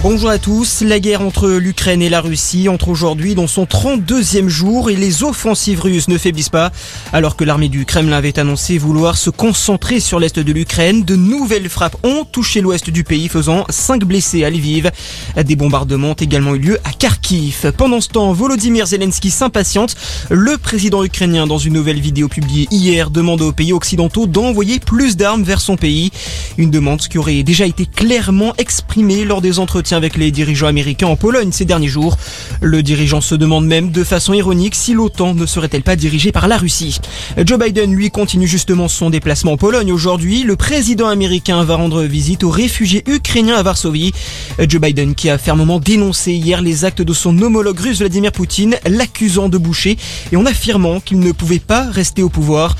Bonjour à tous. La guerre entre l'Ukraine et la Russie entre aujourd'hui dans son 32e jour et les offensives russes ne faiblissent pas. Alors que l'armée du Kremlin avait annoncé vouloir se concentrer sur l'est de l'Ukraine, de nouvelles frappes ont touché l'ouest du pays faisant 5 blessés à Lviv. Des bombardements ont également eu lieu à Kharkiv. Pendant ce temps, Volodymyr Zelensky s'impatiente. Le président ukrainien dans une nouvelle vidéo publiée hier demande aux pays occidentaux d'envoyer plus d'armes vers son pays. Une demande qui aurait déjà été clairement exprimée lors des entretiens avec les dirigeants américains en Pologne ces derniers jours. Le dirigeant se demande même de façon ironique si l'OTAN ne serait-elle pas dirigée par la Russie. Joe Biden, lui, continue justement son déplacement en Pologne aujourd'hui. Le président américain va rendre visite aux réfugiés ukrainiens à Varsovie. Joe Biden qui a fermement dénoncé hier les actes de son homologue russe Vladimir Poutine, l'accusant de boucher et en affirmant qu'il ne pouvait pas rester au pouvoir.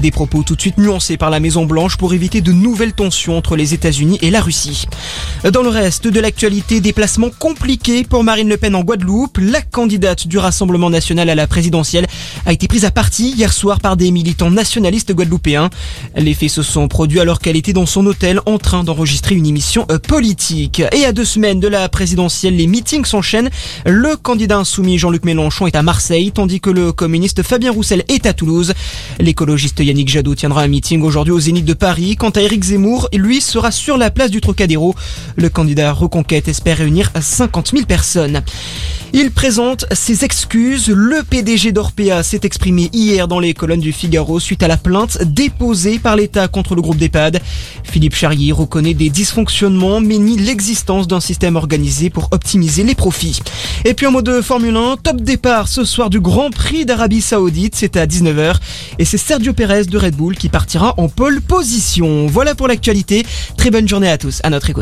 Des propos tout de suite nuancés par la Maison Blanche pour éviter de nouvelles tensions entre les États-Unis et la Russie. Dans le reste de l'actualité, déplacement compliqué pour Marine Le Pen en Guadeloupe. La candidate du Rassemblement national à la présidentielle a été prise à partie hier soir par des militants nationalistes guadeloupéens. Les faits se sont produits alors qu'elle était dans son hôtel en train d'enregistrer une émission euh, politique. Et à deux semaines de la présidentielle, les meetings s'enchaînent. Le candidat insoumis Jean-Luc Mélenchon est à Marseille, tandis que le communiste Fabien Roussel est à Toulouse. L'écologiste Yannick Jadot tiendra un meeting aujourd'hui au Zénith de Paris. Quant à Éric Zemmour, lui sera sur la place du Trocadéro. Le candidat Reconquête espère réunir 50 000 personnes. Il présente ses excuses. Le PDG d'Orpea s'est exprimé hier dans les colonnes du Figaro suite à la plainte déposée par l'État contre le groupe d'EHPAD. Philippe Charrier reconnaît des dysfonctionnements mais nie l'existence d'un système organisé pour optimiser les profits. Et puis en mode Formule 1, top départ ce soir du Grand Prix d'Arabie Saoudite, c'est à 19h et c'est Sergio Perez de Red Bull qui partira en pole position. Voilà pour l'actualité. Très bonne journée à tous. À notre écoute.